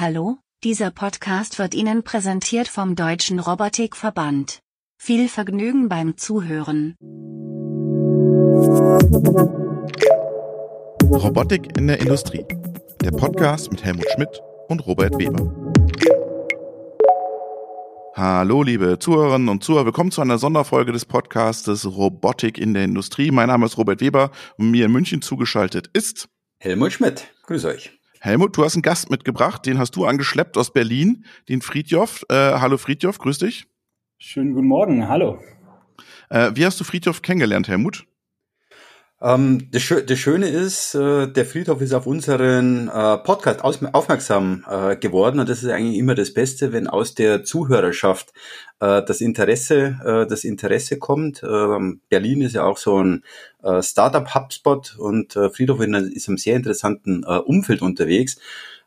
Hallo, dieser Podcast wird Ihnen präsentiert vom Deutschen Robotikverband. Viel Vergnügen beim Zuhören. Robotik in der Industrie. Der Podcast mit Helmut Schmidt und Robert Weber. Hallo, liebe Zuhörerinnen und Zuhörer. Willkommen zu einer Sonderfolge des Podcastes Robotik in der Industrie. Mein Name ist Robert Weber und mir in München zugeschaltet ist Helmut Schmidt. Grüß euch. Helmut, du hast einen Gast mitgebracht, den hast du angeschleppt aus Berlin, den Friedjof. Äh, hallo Friedjof, grüß dich. Schönen guten Morgen, hallo. Äh, wie hast du Friedhof kennengelernt, Helmut? Ähm, das, Schö das, Schöne ist, äh, der Friedhof ist auf unseren äh, Podcast aufmerksam äh, geworden und das ist eigentlich immer das Beste, wenn aus der Zuhörerschaft äh, das Interesse, äh, das Interesse kommt. Ähm, Berlin ist ja auch so ein äh, Startup-Hubspot und Friedhof ist im sehr interessanten Umfeld unterwegs.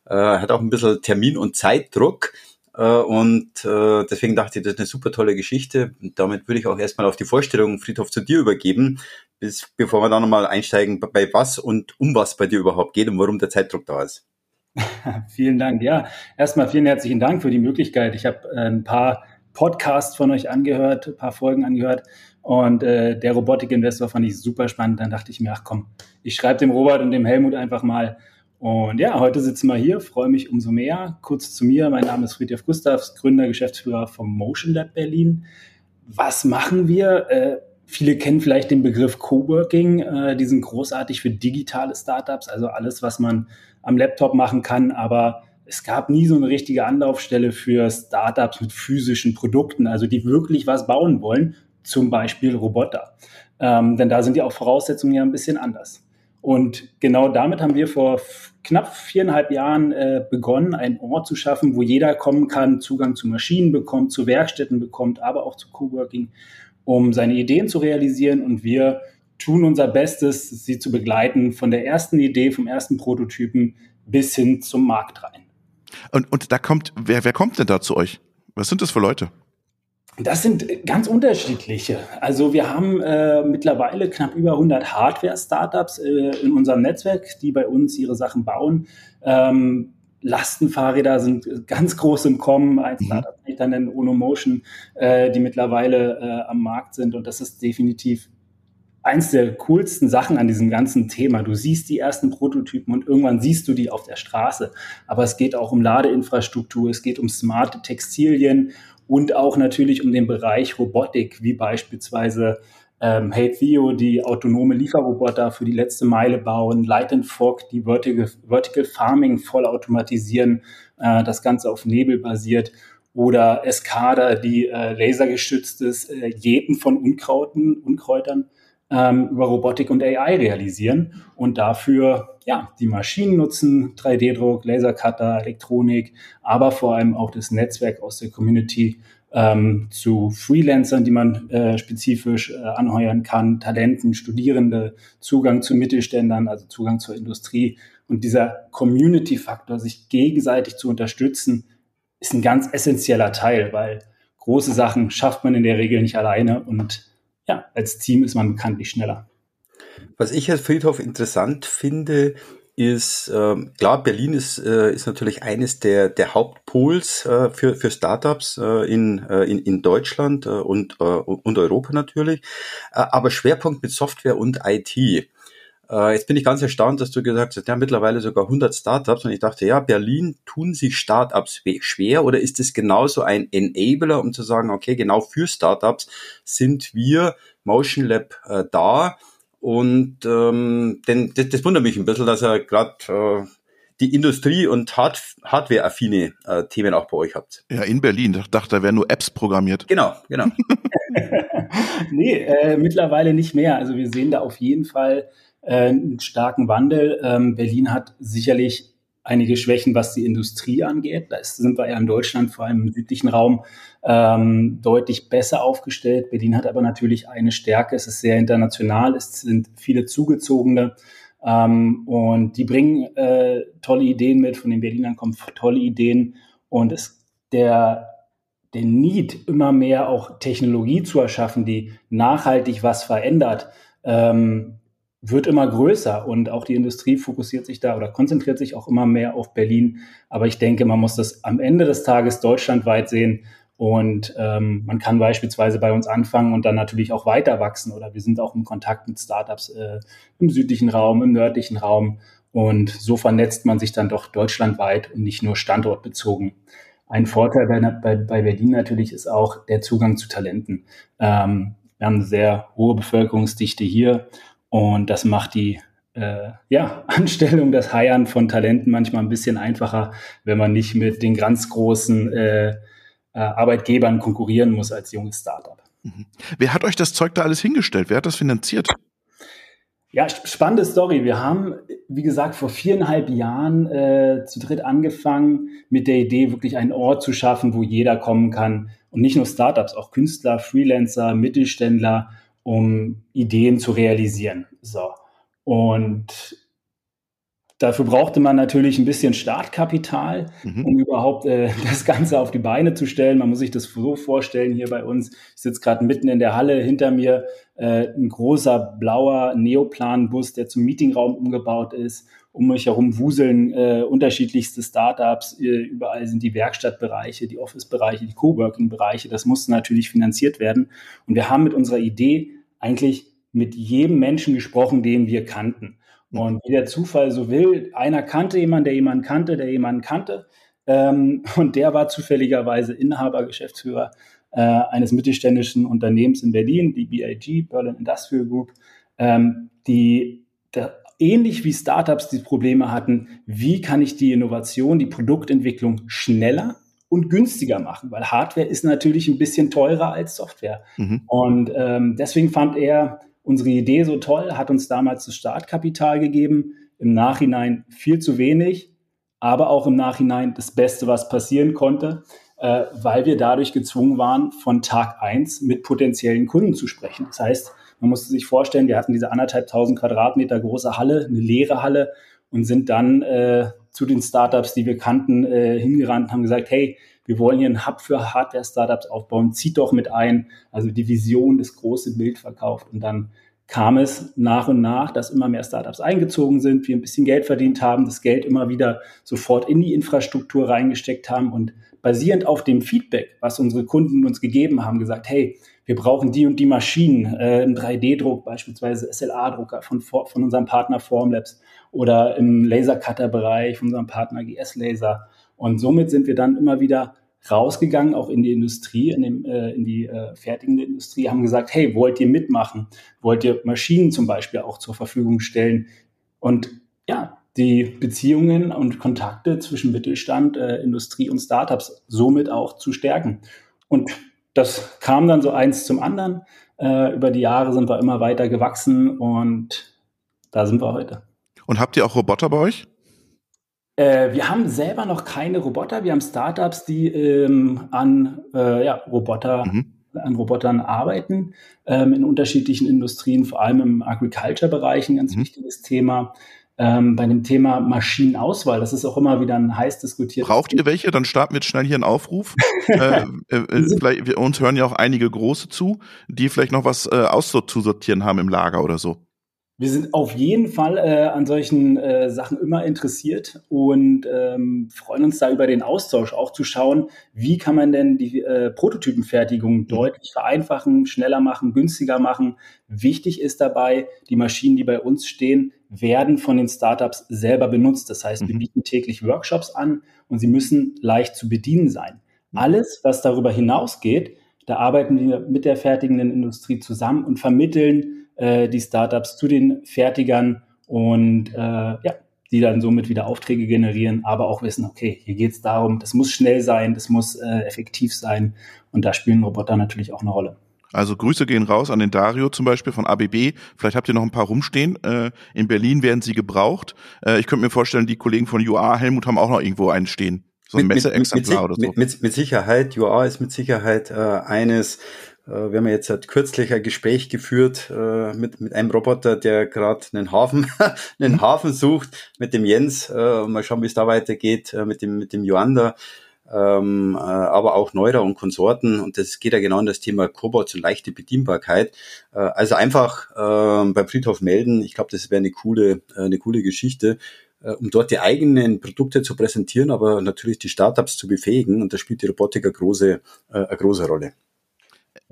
hat auch ein bisschen Termin- und Zeitdruck. Und deswegen dachte ich, das ist eine super tolle Geschichte. Und damit würde ich auch erstmal auf die Vorstellung Friedhof zu dir übergeben bis, bevor wir da nochmal einsteigen, bei was und um was bei dir überhaupt geht und warum der Zeitdruck da ist. vielen Dank. Ja, erstmal vielen herzlichen Dank für die Möglichkeit. Ich habe äh, ein paar Podcasts von euch angehört, ein paar Folgen angehört und äh, der Robotik-Investor fand ich super spannend. Dann dachte ich mir, ach komm, ich schreibe dem Robert und dem Helmut einfach mal. Und ja, heute sitzen wir hier, freue mich umso mehr. Kurz zu mir, mein Name ist Friedrich Gustavs, Gründer, Geschäftsführer vom Motion Lab Berlin. Was machen wir? Äh, Viele kennen vielleicht den Begriff Coworking. Äh, die sind großartig für digitale Startups, also alles, was man am Laptop machen kann. Aber es gab nie so eine richtige Anlaufstelle für Startups mit physischen Produkten, also die wirklich was bauen wollen, zum Beispiel Roboter. Ähm, denn da sind die auch Voraussetzungen ja ein bisschen anders. Und genau damit haben wir vor knapp viereinhalb Jahren äh, begonnen, einen Ort zu schaffen, wo jeder kommen kann, Zugang zu Maschinen bekommt, zu Werkstätten bekommt, aber auch zu Coworking um seine Ideen zu realisieren und wir tun unser Bestes, sie zu begleiten von der ersten Idee, vom ersten Prototypen bis hin zum Markt rein. Und, und da kommt, wer, wer kommt denn da zu euch? Was sind das für Leute? Das sind ganz unterschiedliche. Also wir haben äh, mittlerweile knapp über 100 Hardware-Startups äh, in unserem Netzwerk, die bei uns ihre Sachen bauen. Ähm, Lastenfahrräder sind ganz groß im Kommen. Ein mhm. Startup dann nennen, Onomotion, äh, die mittlerweile äh, am Markt sind. Und das ist definitiv eins der coolsten Sachen an diesem ganzen Thema. Du siehst die ersten Prototypen und irgendwann siehst du die auf der Straße. Aber es geht auch um Ladeinfrastruktur, es geht um smarte Textilien und auch natürlich um den Bereich Robotik, wie beispielsweise ähm, Hey Theo, die autonome Lieferroboter für die letzte Meile bauen, Light and Fog, die Vertical, Vertical Farming voll automatisieren, äh, das Ganze auf Nebel basiert oder Escada, die äh, lasergestütztes äh, Jäten von Unkrauten, Unkräutern ähm, über Robotik und AI realisieren und dafür ja die Maschinen nutzen, 3D-Druck, Lasercutter, Elektronik, aber vor allem auch das Netzwerk aus der Community ähm, zu Freelancern, die man äh, spezifisch äh, anheuern kann, Talenten, Studierende, Zugang zu Mittelständern, also Zugang zur Industrie. Und dieser Community-Faktor, sich gegenseitig zu unterstützen, ist ein ganz essentieller Teil, weil große Sachen schafft man in der Regel nicht alleine und ja, als Team ist man bekanntlich schneller. Was ich als Friedhof interessant finde, ist, äh, klar, Berlin ist, äh, ist natürlich eines der, der Hauptpols äh, für, für Startups äh, in, äh, in, in Deutschland äh, und, äh, und Europa natürlich, äh, aber Schwerpunkt mit Software und IT. Äh, jetzt bin ich ganz erstaunt, dass du gesagt hast, ja, mittlerweile sogar 100 Startups und ich dachte, ja, Berlin tun sich Startups schwer oder ist es genauso ein Enabler, um zu sagen, okay, genau für Startups sind wir Motion Lab äh, da, und ähm, denn das, das wundert mich ein bisschen, dass er gerade äh, die Industrie- und Hard Hardware-affine äh, Themen auch bei euch habt. Ja, in Berlin. Ich dachte, da wären nur Apps programmiert. Genau, genau. nee, äh, mittlerweile nicht mehr. Also wir sehen da auf jeden Fall einen starken Wandel. Ähm, Berlin hat sicherlich einige Schwächen, was die Industrie angeht. Da sind wir ja in Deutschland, vor allem im südlichen Raum, ähm, deutlich besser aufgestellt. Berlin hat aber natürlich eine Stärke. Es ist sehr international. Es sind viele Zugezogene. Ähm, und die bringen äh, tolle Ideen mit. Von den Berlinern kommen tolle Ideen. Und es, der, der Need, immer mehr auch Technologie zu erschaffen, die nachhaltig was verändert, ähm, wird immer größer und auch die Industrie fokussiert sich da oder konzentriert sich auch immer mehr auf Berlin. Aber ich denke, man muss das am Ende des Tages deutschlandweit sehen und ähm, man kann beispielsweise bei uns anfangen und dann natürlich auch weiter wachsen. Oder wir sind auch im Kontakt mit Startups äh, im südlichen Raum, im nördlichen Raum. Und so vernetzt man sich dann doch deutschlandweit und nicht nur standortbezogen. Ein Vorteil bei, bei, bei Berlin natürlich ist auch der Zugang zu Talenten. Ähm, wir haben eine sehr hohe Bevölkerungsdichte hier und das macht die äh, ja, Anstellung, das Heiern von Talenten manchmal ein bisschen einfacher, wenn man nicht mit den ganz großen äh, äh, Arbeitgebern konkurrieren muss als junges Startup. Mhm. Wer hat euch das Zeug da alles hingestellt? Wer hat das finanziert? Ja, spannende Story. Wir haben, wie gesagt, vor viereinhalb Jahren äh, zu dritt angefangen, mit der Idee, wirklich einen Ort zu schaffen, wo jeder kommen kann. Und nicht nur Startups, auch Künstler, Freelancer, Mittelständler, um Ideen zu realisieren. So. Und Dafür brauchte man natürlich ein bisschen Startkapital, mhm. um überhaupt äh, das Ganze auf die Beine zu stellen. Man muss sich das so vorstellen hier bei uns. Ich sitze gerade mitten in der Halle, hinter mir äh, ein großer blauer Neoplan-Bus, der zum Meetingraum umgebaut ist. Um mich herum wuseln äh, unterschiedlichste Startups. Äh, überall sind die Werkstattbereiche, die Office-Bereiche, die Coworking-Bereiche. Das musste natürlich finanziert werden. Und wir haben mit unserer Idee eigentlich mit jedem Menschen gesprochen, den wir kannten. Und wie der Zufall so will, einer kannte jemanden, der jemanden kannte, der jemanden kannte. Ähm, und der war zufälligerweise Inhaber, Geschäftsführer äh, eines mittelständischen Unternehmens in Berlin, die BIG, Berlin Industrial Group, ähm, die der, ähnlich wie Startups die Probleme hatten, wie kann ich die Innovation, die Produktentwicklung schneller und günstiger machen, weil Hardware ist natürlich ein bisschen teurer als Software. Mhm. Und ähm, deswegen fand er unsere Idee so toll, hat uns damals das Startkapital gegeben, im Nachhinein viel zu wenig, aber auch im Nachhinein das Beste, was passieren konnte, äh, weil wir dadurch gezwungen waren, von Tag eins mit potenziellen Kunden zu sprechen. Das heißt, man musste sich vorstellen, wir hatten diese anderthalb tausend Quadratmeter große Halle, eine leere Halle und sind dann äh, zu den Startups, die wir kannten, äh, hingerannt und haben gesagt, hey, wir wollen hier einen Hub für Hardware-Startups aufbauen, zieht doch mit ein. Also die Vision, das große Bild verkauft. Und dann kam es nach und nach, dass immer mehr Startups eingezogen sind, wir ein bisschen Geld verdient haben, das Geld immer wieder sofort in die Infrastruktur reingesteckt haben und basierend auf dem Feedback, was unsere Kunden uns gegeben haben, gesagt, hey, wir brauchen die und die Maschinen, äh, im 3D-Druck beispielsweise SLA-Drucker von, von unserem Partner Formlabs oder im Lasercutter-Bereich von unserem Partner GS Laser und somit sind wir dann immer wieder rausgegangen, auch in die Industrie, in, dem, äh, in die äh, fertigende Industrie, haben gesagt, hey, wollt ihr mitmachen? Wollt ihr Maschinen zum Beispiel auch zur Verfügung stellen? Und ja, die Beziehungen und Kontakte zwischen Mittelstand, äh, Industrie und Startups somit auch zu stärken. Und das kam dann so eins zum anderen. Äh, über die Jahre sind wir immer weiter gewachsen und da sind wir heute. Und habt ihr auch Roboter bei euch? Äh, wir haben selber noch keine Roboter. Wir haben Startups, die ähm, an äh, ja, Roboter, mhm. an Robotern arbeiten ähm, in unterschiedlichen Industrien, vor allem im Agriculture-Bereich ein ganz mhm. wichtiges Thema. Ähm, bei dem Thema Maschinenauswahl, das ist auch immer wieder ein heiß diskutiert. Braucht ihr welche? Dann starten wir jetzt schnell hier einen Aufruf. äh, äh, vielleicht, wir, uns hören ja auch einige große zu, die vielleicht noch was äh, auszusortieren haben im Lager oder so. Wir sind auf jeden Fall äh, an solchen äh, Sachen immer interessiert und ähm, freuen uns da über den Austausch, auch zu schauen, wie kann man denn die äh, Prototypenfertigung mhm. deutlich vereinfachen, schneller machen, günstiger machen. Wichtig ist dabei, die Maschinen, die bei uns stehen, werden von den Startups selber benutzt. Das heißt, wir mhm. bieten täglich Workshops an und sie müssen leicht zu bedienen sein. Alles, was darüber hinausgeht, da arbeiten wir mit der fertigenden Industrie zusammen und vermitteln äh, die Startups zu den Fertigern und äh, ja, die dann somit wieder Aufträge generieren, aber auch wissen, okay, hier geht es darum, das muss schnell sein, das muss äh, effektiv sein und da spielen Roboter natürlich auch eine Rolle. Also Grüße gehen raus an den Dario zum Beispiel von ABB. Vielleicht habt ihr noch ein paar rumstehen. Äh, in Berlin werden sie gebraucht. Äh, ich könnte mir vorstellen, die Kollegen von UA Helmut haben auch noch irgendwo einen stehen. So ein Messeexemplar oder so. Mit, mit, mit Sicherheit. UA ist mit Sicherheit äh, eines wir haben jetzt halt kürzlich ein Gespräch geführt äh, mit, mit einem Roboter, der gerade einen Hafen, einen mhm. Hafen sucht, mit dem Jens. Äh, mal schauen, wie es da weitergeht, äh, mit dem, mit dem Joander. ähm, äh, aber auch Neurer und Konsorten. Und das geht ja genau in das Thema Cobots und leichte Bedienbarkeit. Äh, also einfach äh, beim Friedhof melden. Ich glaube, das wäre eine coole, äh, eine coole Geschichte äh, um dort die eigenen Produkte zu präsentieren, aber natürlich die Startups zu befähigen. Und da spielt die Robotik eine große, äh, eine große Rolle.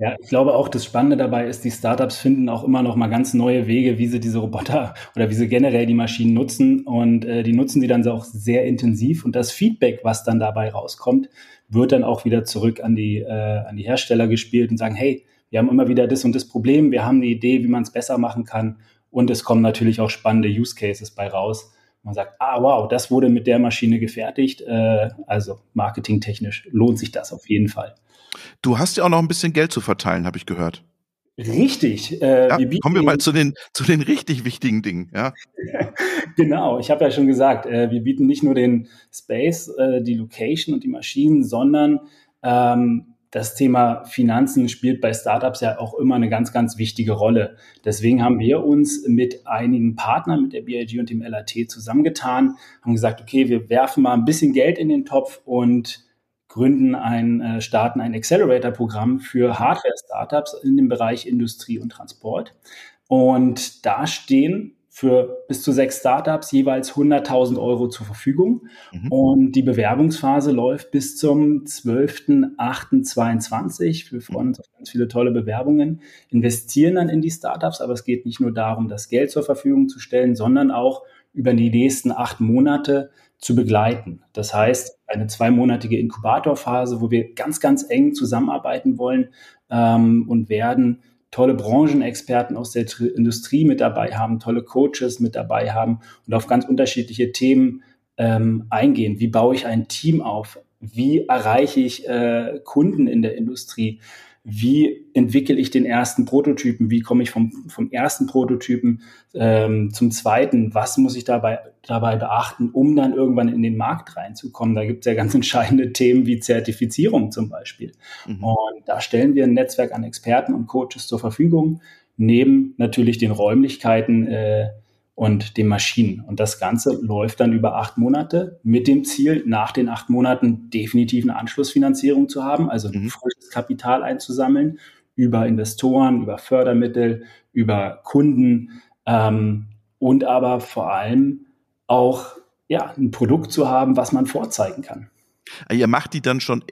Ja, ich glaube auch, das Spannende dabei ist, die Startups finden auch immer noch mal ganz neue Wege, wie sie diese Roboter oder wie sie generell die Maschinen nutzen. Und äh, die nutzen sie dann auch sehr intensiv. Und das Feedback, was dann dabei rauskommt, wird dann auch wieder zurück an die, äh, an die Hersteller gespielt und sagen, hey, wir haben immer wieder das und das Problem, wir haben eine Idee, wie man es besser machen kann. Und es kommen natürlich auch spannende Use Cases bei raus. Man sagt, ah, wow, das wurde mit der Maschine gefertigt. Äh, also marketingtechnisch lohnt sich das auf jeden Fall. Du hast ja auch noch ein bisschen Geld zu verteilen, habe ich gehört. Richtig. Äh, ja, wir kommen wir mal zu den, zu den richtig wichtigen Dingen. Ja. genau, ich habe ja schon gesagt, äh, wir bieten nicht nur den Space, äh, die Location und die Maschinen, sondern ähm, das Thema Finanzen spielt bei Startups ja auch immer eine ganz, ganz wichtige Rolle. Deswegen haben wir uns mit einigen Partnern, mit der BIG und dem LAT zusammengetan, haben gesagt, okay, wir werfen mal ein bisschen Geld in den Topf und gründen ein, äh, starten ein Accelerator-Programm für Hardware-Startups in dem Bereich Industrie und Transport. Und da stehen für bis zu sechs Startups jeweils 100.000 Euro zur Verfügung. Mhm. Und die Bewerbungsphase läuft bis zum 12.08.22. Wir freuen uns auf ganz viele tolle Bewerbungen, investieren dann in die Startups, aber es geht nicht nur darum, das Geld zur Verfügung zu stellen, sondern auch über die nächsten acht Monate zu begleiten. Das heißt, eine zweimonatige Inkubatorphase, wo wir ganz, ganz eng zusammenarbeiten wollen ähm, und werden tolle Branchenexperten aus der Industrie mit dabei haben, tolle Coaches mit dabei haben und auf ganz unterschiedliche Themen ähm, eingehen. Wie baue ich ein Team auf? Wie erreiche ich äh, Kunden in der Industrie? Wie entwickle ich den ersten Prototypen, wie komme ich vom, vom ersten Prototypen ähm, zum zweiten, was muss ich dabei, dabei beachten, um dann irgendwann in den Markt reinzukommen. Da gibt es ja ganz entscheidende Themen wie Zertifizierung zum Beispiel. Mhm. Und da stellen wir ein Netzwerk an Experten und Coaches zur Verfügung, neben natürlich den Räumlichkeiten, äh, und den Maschinen. Und das Ganze läuft dann über acht Monate mit dem Ziel, nach den acht Monaten definitiv eine Anschlussfinanzierung zu haben, also mhm. frisches Kapital einzusammeln über Investoren, über Fördermittel, über Kunden ähm, und aber vor allem auch ja, ein Produkt zu haben, was man vorzeigen kann. Ihr macht die dann schon,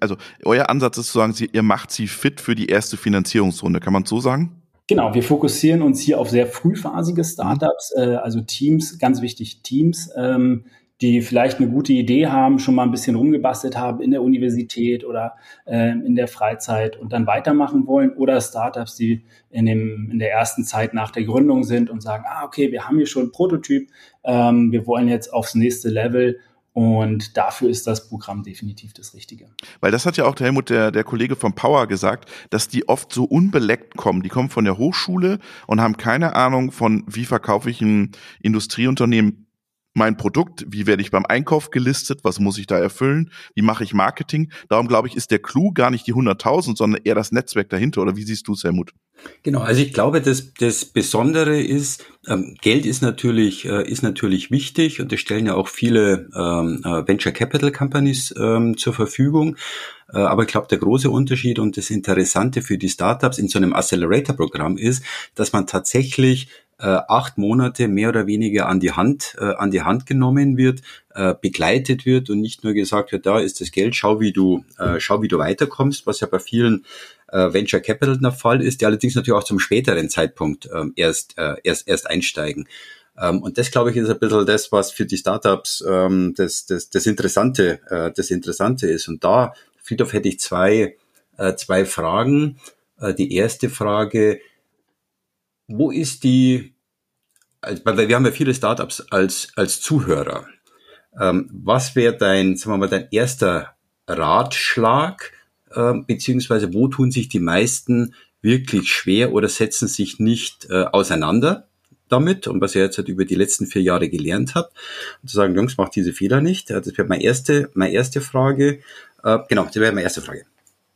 also euer Ansatz ist zu sagen, ihr macht sie fit für die erste Finanzierungsrunde, kann man so sagen? Genau, wir fokussieren uns hier auf sehr frühphasige Startups, äh, also Teams, ganz wichtig Teams, ähm, die vielleicht eine gute Idee haben, schon mal ein bisschen rumgebastelt haben in der Universität oder äh, in der Freizeit und dann weitermachen wollen oder Startups, die in, dem, in der ersten Zeit nach der Gründung sind und sagen, ah, okay, wir haben hier schon einen Prototyp, ähm, wir wollen jetzt aufs nächste Level und dafür ist das Programm definitiv das Richtige. Weil das hat ja auch der Helmut, der, der Kollege von Power gesagt, dass die oft so unbeleckt kommen. Die kommen von der Hochschule und haben keine Ahnung von, wie verkaufe ich ein Industrieunternehmen mein Produkt, wie werde ich beim Einkauf gelistet, was muss ich da erfüllen, wie mache ich Marketing. Darum glaube ich, ist der Clou gar nicht die 100.000, sondern eher das Netzwerk dahinter. Oder wie siehst du es, Helmut? Genau, also ich glaube, das, das Besondere ist, ähm, Geld ist natürlich, äh, ist natürlich wichtig und das stellen ja auch viele ähm, äh, Venture Capital Companies ähm, zur Verfügung. Äh, aber ich glaube, der große Unterschied und das Interessante für die Startups in so einem Accelerator-Programm ist, dass man tatsächlich äh, acht Monate mehr oder weniger an die Hand, äh, an die Hand genommen wird, äh, begleitet wird und nicht nur gesagt wird, da ist das Geld, schau wie du, äh, schau wie du weiterkommst, was ja bei vielen äh, Venture Capital der Fall ist, die allerdings natürlich auch zum späteren Zeitpunkt äh, erst, äh, erst, erst einsteigen. Ähm, und das, glaube ich, ist ein bisschen das, was für die Startups ähm, das, das, das, Interessante, äh, das Interessante ist. Und da, Friedhof, hätte ich zwei, äh, zwei Fragen. Äh, die erste Frage, wo ist die, weil wir haben ja viele Startups als, als Zuhörer. Ähm, was wäre dein, sagen wir mal, dein erster Ratschlag, äh, beziehungsweise wo tun sich die meisten wirklich schwer oder setzen sich nicht äh, auseinander damit und was ihr jetzt halt über die letzten vier Jahre gelernt habt und zu sagen, Jungs, macht diese Fehler nicht. Das wäre meine erste, meine erste Frage. Äh, genau, das wäre meine erste Frage.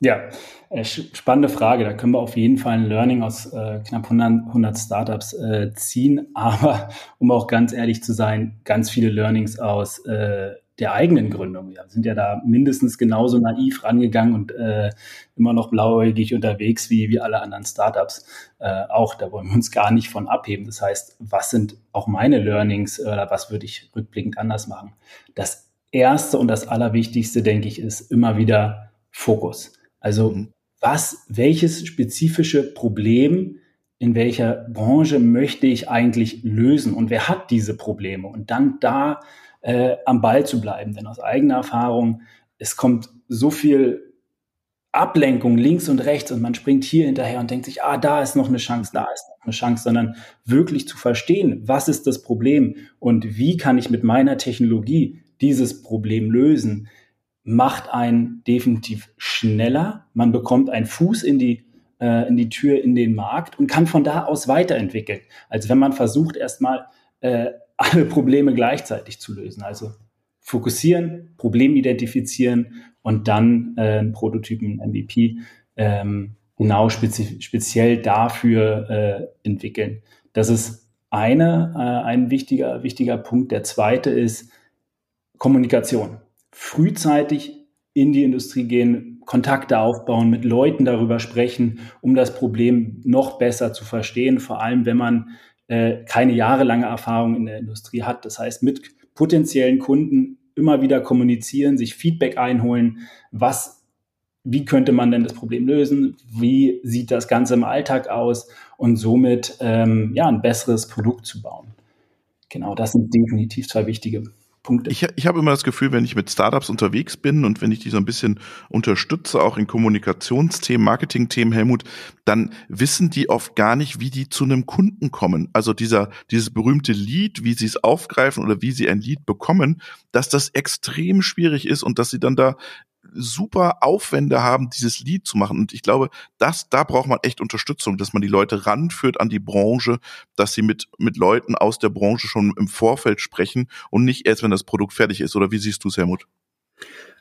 Ja, äh, spannende Frage. Da können wir auf jeden Fall ein Learning aus äh, knapp 100, 100 Startups äh, ziehen. Aber um auch ganz ehrlich zu sein, ganz viele Learnings aus äh, der eigenen Gründung. Wir sind ja da mindestens genauso naiv rangegangen und äh, immer noch blauäugig unterwegs wie, wie alle anderen Startups. Äh, auch da wollen wir uns gar nicht von abheben. Das heißt, was sind auch meine Learnings oder was würde ich rückblickend anders machen? Das Erste und das Allerwichtigste, denke ich, ist immer wieder Fokus. Also mhm. was, welches spezifische Problem in welcher Branche möchte ich eigentlich lösen und wer hat diese Probleme und dann da äh, am Ball zu bleiben. Denn aus eigener Erfahrung, es kommt so viel Ablenkung links und rechts und man springt hier hinterher und denkt sich, ah, da ist noch eine Chance, da ist noch eine Chance, sondern wirklich zu verstehen, was ist das Problem und wie kann ich mit meiner Technologie dieses Problem lösen, macht einen definitiv schneller. Man bekommt einen Fuß in die äh, in die Tür in den Markt und kann von da aus weiterentwickeln. als wenn man versucht, erstmal äh, alle Probleme gleichzeitig zu lösen. Also fokussieren, Problem identifizieren und dann äh, Prototypen, MVP, ähm, genau spezi speziell dafür äh, entwickeln. Das ist eine, äh, ein wichtiger, wichtiger Punkt. Der zweite ist Kommunikation. Frühzeitig in die Industrie gehen, Kontakte aufbauen, mit Leuten darüber sprechen, um das Problem noch besser zu verstehen, vor allem wenn man äh, keine jahrelange Erfahrung in der Industrie hat. Das heißt, mit potenziellen Kunden immer wieder kommunizieren, sich Feedback einholen, was, wie könnte man denn das Problem lösen, wie sieht das Ganze im Alltag aus und somit ähm, ja, ein besseres Produkt zu bauen. Genau, das sind definitiv zwei wichtige Punkte. Ich, ich habe immer das Gefühl, wenn ich mit Startups unterwegs bin und wenn ich die so ein bisschen unterstütze, auch in Kommunikationsthemen, Marketingthemen, Helmut, dann wissen die oft gar nicht, wie die zu einem Kunden kommen. Also dieser, dieses berühmte Lied, wie sie es aufgreifen oder wie sie ein Lied bekommen, dass das extrem schwierig ist und dass sie dann da super Aufwände haben, dieses Lied zu machen. Und ich glaube, das, da braucht man echt Unterstützung, dass man die Leute ranführt an die Branche, dass sie mit, mit Leuten aus der Branche schon im Vorfeld sprechen und nicht erst, wenn das Produkt fertig ist. Oder wie siehst du es, Helmut?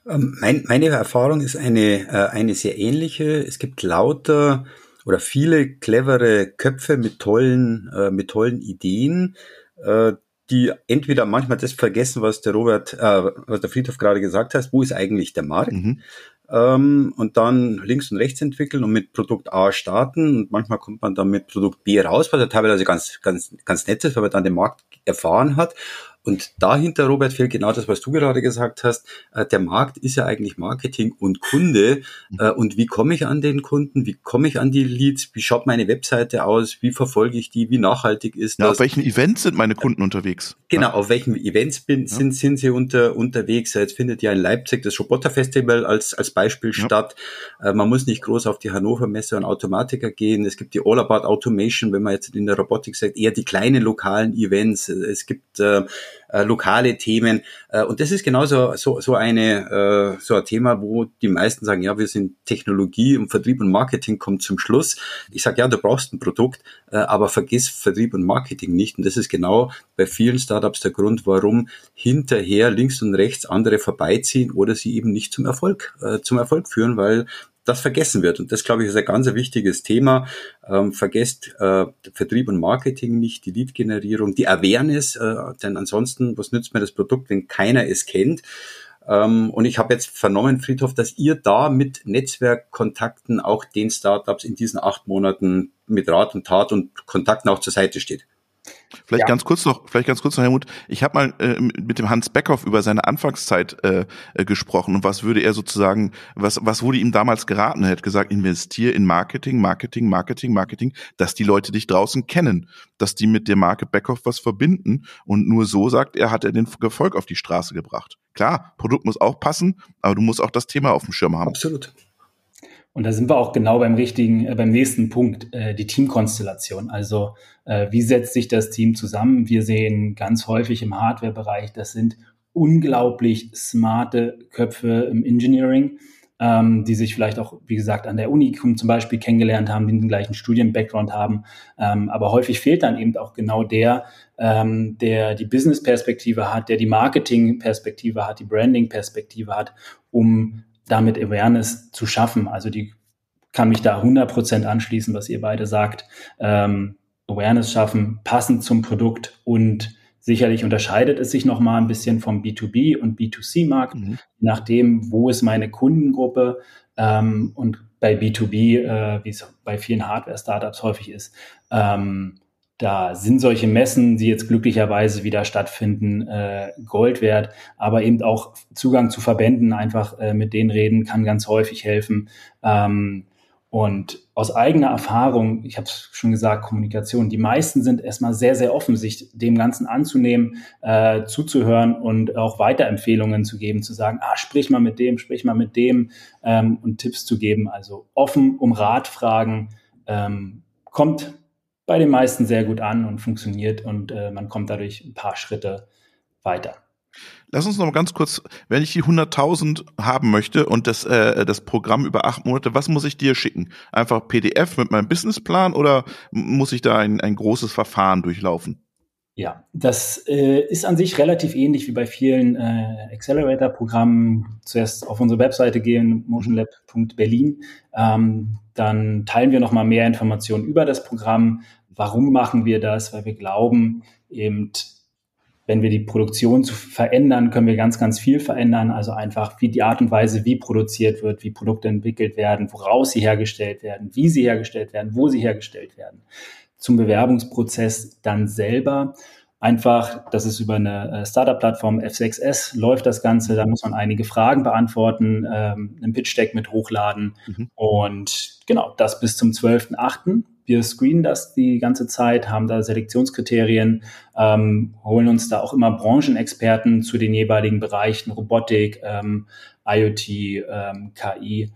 Ähm, mein, meine Erfahrung ist eine, äh, eine sehr ähnliche. Es gibt lauter oder viele clevere Köpfe mit tollen, äh, mit tollen Ideen, äh, die entweder manchmal das vergessen, was der Robert, äh, was der Friedhof gerade gesagt hat, wo ist eigentlich der Markt? Mhm. Ähm, und dann links und rechts entwickeln und mit Produkt A starten und manchmal kommt man dann mit Produkt B raus, was ja teilweise ganz, ganz, ganz nett ist, weil man dann den Markt erfahren hat. Und dahinter, Robert, fehlt genau das, was du gerade gesagt hast. Äh, der Markt ist ja eigentlich Marketing und Kunde. Mhm. Äh, und wie komme ich an den Kunden? Wie komme ich an die Leads? Wie schaut meine Webseite aus? Wie verfolge ich die? Wie nachhaltig ist das? Ja, auf welchen Events sind meine Kunden unterwegs? Genau, ja. auf welchen Events bin, sind, sind sie unter, unterwegs? Jetzt findet ja in Leipzig das Roboter Festival als, als Beispiel statt. Äh, man muss nicht groß auf die Hannover Messe und Automatiker gehen. Es gibt die All About Automation, wenn man jetzt in der Robotik sagt, eher die kleinen lokalen Events. Es gibt äh, äh, lokale Themen. Äh, und das ist genauso so, so, eine, äh, so ein Thema, wo die meisten sagen, ja, wir sind Technologie und Vertrieb und Marketing kommt zum Schluss. Ich sage, ja, du brauchst ein Produkt, äh, aber vergiss Vertrieb und Marketing nicht. Und das ist genau bei vielen Startups der Grund, warum hinterher links und rechts andere vorbeiziehen oder sie eben nicht zum Erfolg, äh, zum Erfolg führen, weil das vergessen wird. Und das, glaube ich, ist ein ganz wichtiges Thema. Ähm, vergesst äh, Vertrieb und Marketing nicht, die Lead-Generierung, die Awareness, äh, denn ansonsten, was nützt mir das Produkt, wenn keiner es kennt? Ähm, und ich habe jetzt vernommen, Friedhof, dass ihr da mit Netzwerkkontakten auch den Startups in diesen acht Monaten mit Rat und Tat und Kontakten auch zur Seite steht. Vielleicht ja. ganz kurz noch, vielleicht ganz kurz noch, Helmut. Ich habe mal äh, mit dem Hans Beckhoff über seine Anfangszeit äh, äh, gesprochen und was würde er sozusagen, was was wurde ihm damals geraten? Er hat gesagt, investier in Marketing, Marketing, Marketing, Marketing, dass die Leute dich draußen kennen, dass die mit der Marke Beckhoff was verbinden und nur so sagt er, hat er den Erfolg auf die Straße gebracht. Klar, Produkt muss auch passen, aber du musst auch das Thema auf dem Schirm haben. Absolut. Und da sind wir auch genau beim richtigen, äh, beim nächsten Punkt, äh, die Teamkonstellation. Also äh, wie setzt sich das Team zusammen? Wir sehen ganz häufig im Hardware-Bereich, das sind unglaublich smarte Köpfe im Engineering, ähm, die sich vielleicht auch, wie gesagt, an der Uni zum Beispiel kennengelernt haben, die den gleichen Studien-Background haben. Ähm, aber häufig fehlt dann eben auch genau der, ähm, der die Business-Perspektive hat, der die Marketing-Perspektive hat, die Branding-Perspektive hat, um damit Awareness zu schaffen. Also die kann mich da 100% anschließen, was ihr beide sagt. Ähm, Awareness schaffen, passend zum Produkt und Sicherlich unterscheidet es sich nochmal ein bisschen vom B2B und B2C-Markt, mhm. nachdem, wo ist meine Kundengruppe ähm, und bei B2B, äh, wie es bei vielen Hardware-Startups häufig ist, ähm, da sind solche Messen, die jetzt glücklicherweise wieder stattfinden, äh, Gold wert, aber eben auch Zugang zu Verbänden, einfach äh, mit denen reden, kann ganz häufig helfen. Ähm, und aus eigener Erfahrung, ich habe es schon gesagt, Kommunikation, die meisten sind erstmal sehr, sehr offen, sich dem Ganzen anzunehmen, äh, zuzuhören und auch Weiterempfehlungen zu geben, zu sagen, ah, sprich mal mit dem, sprich mal mit dem ähm, und Tipps zu geben. Also offen um Rat fragen, ähm, kommt bei den meisten sehr gut an und funktioniert und äh, man kommt dadurch ein paar Schritte weiter. Lass uns noch mal ganz kurz, wenn ich die 100.000 haben möchte und das, äh, das Programm über acht Monate, was muss ich dir schicken? Einfach PDF mit meinem Businessplan oder muss ich da ein, ein großes Verfahren durchlaufen? Ja, das äh, ist an sich relativ ähnlich wie bei vielen äh, Accelerator-Programmen. Zuerst auf unsere Webseite gehen, motionlab.berlin. Ähm, dann teilen wir nochmal mehr Informationen über das Programm. Warum machen wir das? Weil wir glauben, eben wenn wir die Produktion zu verändern, können wir ganz, ganz viel verändern. Also einfach wie die Art und Weise, wie produziert wird, wie Produkte entwickelt werden, woraus sie hergestellt werden, wie sie hergestellt werden, wo sie hergestellt werden. Zum Bewerbungsprozess dann selber. Einfach, das ist über eine äh, Startup-Plattform F6S läuft das Ganze. Da muss man einige Fragen beantworten, ähm, einen Pitch-Deck mit hochladen mhm. und genau das bis zum 12.8. Wir screenen das die ganze Zeit, haben da Selektionskriterien, ähm, holen uns da auch immer Branchenexperten zu den jeweiligen Bereichen Robotik, ähm, IoT, ähm, KI,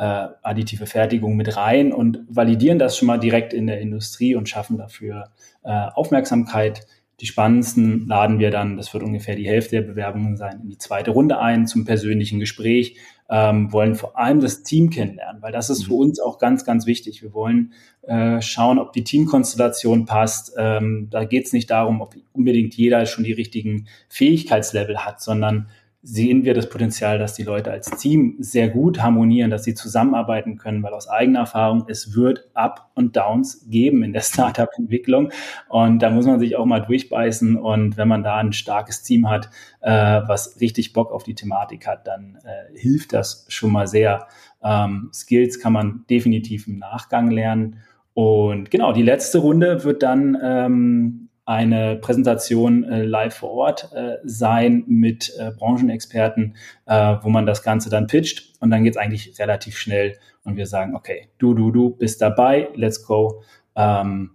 äh, additive Fertigung mit rein und validieren das schon mal direkt in der Industrie und schaffen dafür äh, Aufmerksamkeit. Die spannendsten laden wir dann, das wird ungefähr die Hälfte der Bewerbungen sein, in die zweite Runde ein zum persönlichen Gespräch, ähm, wollen vor allem das Team kennenlernen, weil das ist für mhm. uns auch ganz, ganz wichtig. Wir wollen äh, schauen, ob die Teamkonstellation passt. Ähm, da geht es nicht darum, ob unbedingt jeder schon die richtigen Fähigkeitslevel hat, sondern sehen wir das Potenzial, dass die Leute als Team sehr gut harmonieren, dass sie zusammenarbeiten können, weil aus eigener Erfahrung, es wird Up und Downs geben in der Startup-Entwicklung. Und da muss man sich auch mal durchbeißen. Und wenn man da ein starkes Team hat, äh, was richtig Bock auf die Thematik hat, dann äh, hilft das schon mal sehr. Ähm, Skills kann man definitiv im Nachgang lernen. Und genau, die letzte Runde wird dann ähm, eine Präsentation äh, live vor Ort äh, sein mit äh, Branchenexperten, äh, wo man das Ganze dann pitcht und dann geht es eigentlich relativ schnell und wir sagen, okay, du, du, du bist dabei, let's go. Ähm,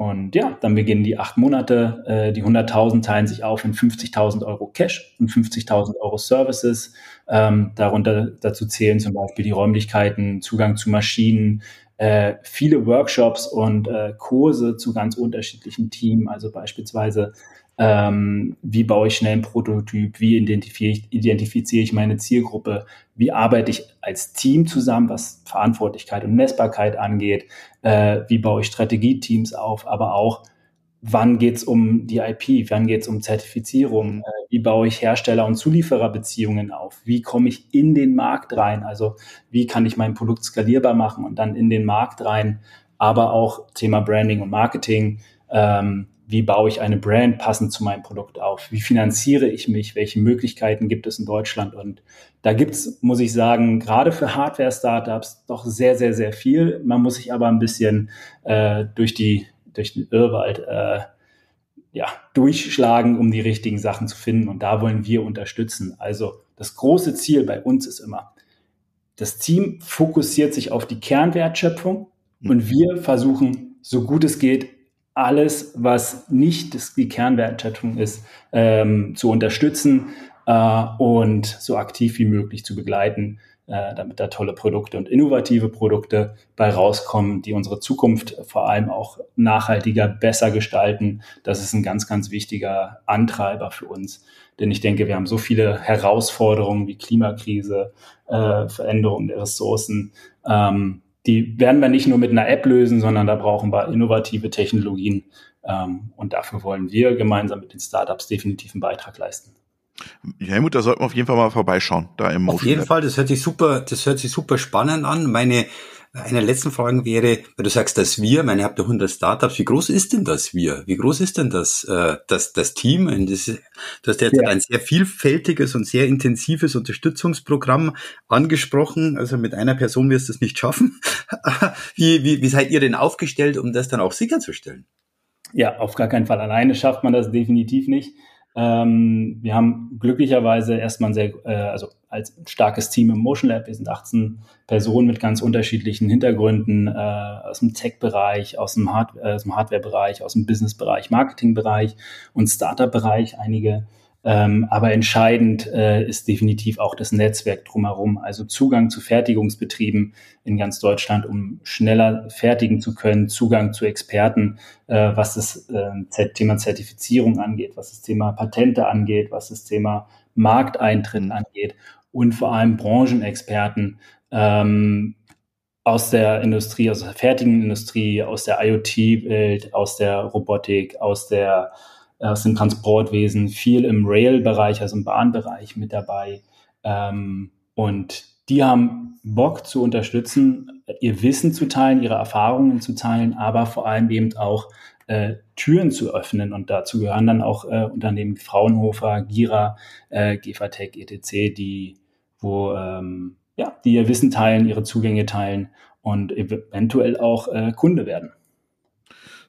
und ja, dann beginnen die acht Monate. Äh, die 100.000 teilen sich auf in 50.000 Euro Cash und 50.000 Euro Services. Ähm, darunter dazu zählen zum Beispiel die Räumlichkeiten, Zugang zu Maschinen, äh, viele Workshops und äh, Kurse zu ganz unterschiedlichen Themen, also beispielsweise ähm, wie baue ich schnell ein Prototyp, wie identifiziere ich, identifiziere ich meine Zielgruppe, wie arbeite ich als Team zusammen, was Verantwortlichkeit und Messbarkeit angeht, äh, wie baue ich Strategieteams auf, aber auch wann geht es um die IP, wann geht es um Zertifizierung, mhm. äh, wie baue ich Hersteller- und Zuliefererbeziehungen auf, wie komme ich in den Markt rein, also wie kann ich mein Produkt skalierbar machen und dann in den Markt rein, aber auch Thema Branding und Marketing, ähm, wie baue ich eine Brand passend zu meinem Produkt auf, wie finanziere ich mich, welche Möglichkeiten gibt es in Deutschland und da gibt's, muss ich sagen, gerade für Hardware-Startups doch sehr, sehr, sehr viel. Man muss sich aber ein bisschen äh, durch die durch den Irrwald äh, ja, durchschlagen, um die richtigen Sachen zu finden. Und da wollen wir unterstützen. Also das große Ziel bei uns ist immer, das Team fokussiert sich auf die Kernwertschöpfung mhm. und wir versuchen, so gut es geht, alles, was nicht die Kernwertschöpfung ist, ähm, zu unterstützen äh, und so aktiv wie möglich zu begleiten äh, damit da tolle Produkte und innovative Produkte bei rauskommen, die unsere Zukunft vor allem auch nachhaltiger, besser gestalten. Das ist ein ganz, ganz wichtiger Antreiber für uns. Denn ich denke, wir haben so viele Herausforderungen wie Klimakrise, äh, Veränderung der Ressourcen. Ähm, die werden wir nicht nur mit einer App lösen, sondern da brauchen wir innovative Technologien. Ähm, und dafür wollen wir gemeinsam mit den Startups definitiv einen Beitrag leisten. Helmut, da sollten wir auf jeden Fall mal vorbeischauen, da im Motion Auf jeden. Fall, das hört sich super, das hört sich super spannend an. Meine, Eine letzten Frage wäre, weil du sagst, das Wir, meine, ihr habt ja 100 Startups, wie groß ist denn das Wir? Wie groß ist denn das, äh, das, das Team? Und das, du hast jetzt ja. ein sehr vielfältiges und sehr intensives Unterstützungsprogramm angesprochen. Also mit einer Person wirst du es nicht schaffen. wie, wie, wie seid ihr denn aufgestellt, um das dann auch sicherzustellen? Ja, auf gar keinen Fall. Alleine schafft man das definitiv nicht. Ähm, wir haben glücklicherweise erstmal ein sehr, äh, also als starkes Team im Motion Lab. Wir sind 18 Personen mit ganz unterschiedlichen Hintergründen äh, aus dem Tech-Bereich, aus dem, äh, aus dem Hardware-Bereich, aus dem Business-Bereich, Marketing-Bereich und Startup-Bereich. Einige ähm, aber entscheidend äh, ist definitiv auch das Netzwerk drumherum, also Zugang zu Fertigungsbetrieben in ganz Deutschland, um schneller fertigen zu können, Zugang zu Experten, äh, was das äh, Thema Zertifizierung angeht, was das Thema Patente angeht, was das Thema Markteintritt angeht und vor allem Branchenexperten ähm, aus der Industrie, aus der fertigen Industrie, aus der IoT-Welt, aus der Robotik, aus der aus dem Transportwesen, viel im Rail-Bereich, also im Bahnbereich mit dabei. Ähm, und die haben Bock zu unterstützen, ihr Wissen zu teilen, ihre Erfahrungen zu teilen, aber vor allem eben auch äh, Türen zu öffnen. Und dazu gehören dann auch äh, Unternehmen wie Fraunhofer, Gira, äh, Gefatec, etc., die, wo, ähm, ja, die ihr Wissen teilen, ihre Zugänge teilen und eventuell auch äh, Kunde werden.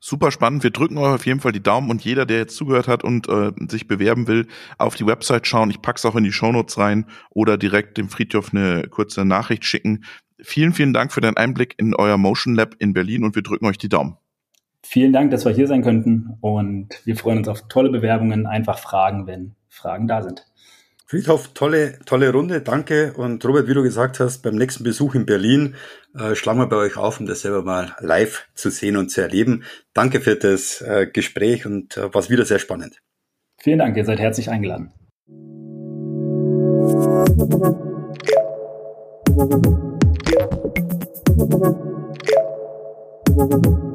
Super spannend. Wir drücken euch auf jeden Fall die Daumen und jeder, der jetzt zugehört hat und äh, sich bewerben will, auf die Website schauen. Ich pack's auch in die Shownotes rein oder direkt dem Friedhof eine kurze Nachricht schicken. Vielen, vielen Dank für den Einblick in euer Motion Lab in Berlin und wir drücken euch die Daumen. Vielen Dank, dass wir hier sein könnten und wir freuen uns auf tolle Bewerbungen. Einfach fragen, wenn Fragen da sind. Friedhof, tolle, tolle Runde, danke. Und Robert, wie du gesagt hast, beim nächsten Besuch in Berlin äh, schlagen wir bei euch auf, um das selber mal live zu sehen und zu erleben. Danke für das äh, Gespräch und äh, war wieder sehr spannend. Vielen Dank, ihr seid herzlich eingeladen. You.